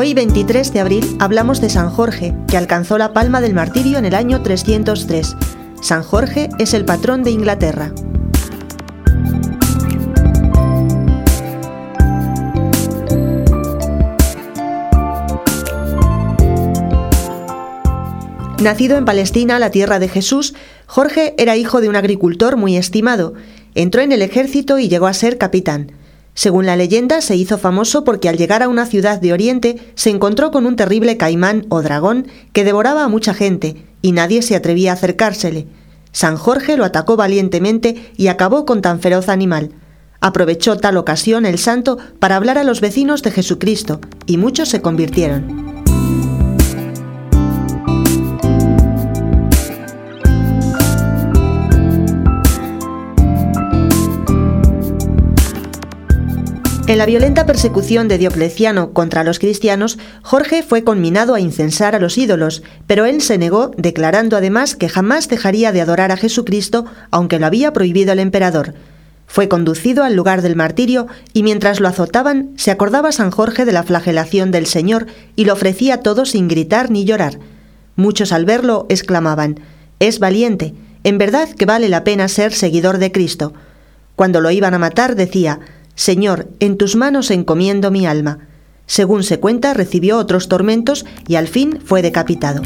Hoy, 23 de abril, hablamos de San Jorge, que alcanzó la palma del martirio en el año 303. San Jorge es el patrón de Inglaterra. Nacido en Palestina, la tierra de Jesús, Jorge era hijo de un agricultor muy estimado. Entró en el ejército y llegó a ser capitán. Según la leyenda, se hizo famoso porque al llegar a una ciudad de Oriente se encontró con un terrible caimán o dragón que devoraba a mucha gente y nadie se atrevía a acercársele. San Jorge lo atacó valientemente y acabó con tan feroz animal. Aprovechó tal ocasión el santo para hablar a los vecinos de Jesucristo y muchos se convirtieron. En la violenta persecución de Diocleciano contra los cristianos, Jorge fue conminado a incensar a los ídolos, pero él se negó, declarando además que jamás dejaría de adorar a Jesucristo, aunque lo había prohibido el emperador. Fue conducido al lugar del martirio y mientras lo azotaban se acordaba San Jorge de la flagelación del Señor y lo ofrecía todo sin gritar ni llorar. Muchos al verlo exclamaban, Es valiente, en verdad que vale la pena ser seguidor de Cristo. Cuando lo iban a matar decía, Señor, en tus manos encomiendo mi alma. Según se cuenta, recibió otros tormentos y al fin fue decapitado.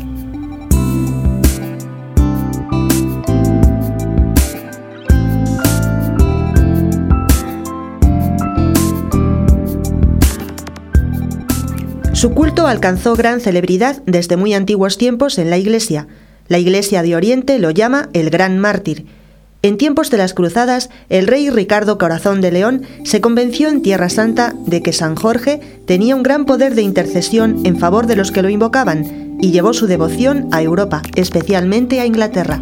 Su culto alcanzó gran celebridad desde muy antiguos tiempos en la Iglesia. La Iglesia de Oriente lo llama el Gran Mártir en tiempos de las cruzadas, el rey Ricardo Corazón de León se convenció en Tierra Santa de que San Jorge tenía un gran poder de intercesión en favor de los que lo invocaban y llevó su devoción a Europa, especialmente a Inglaterra.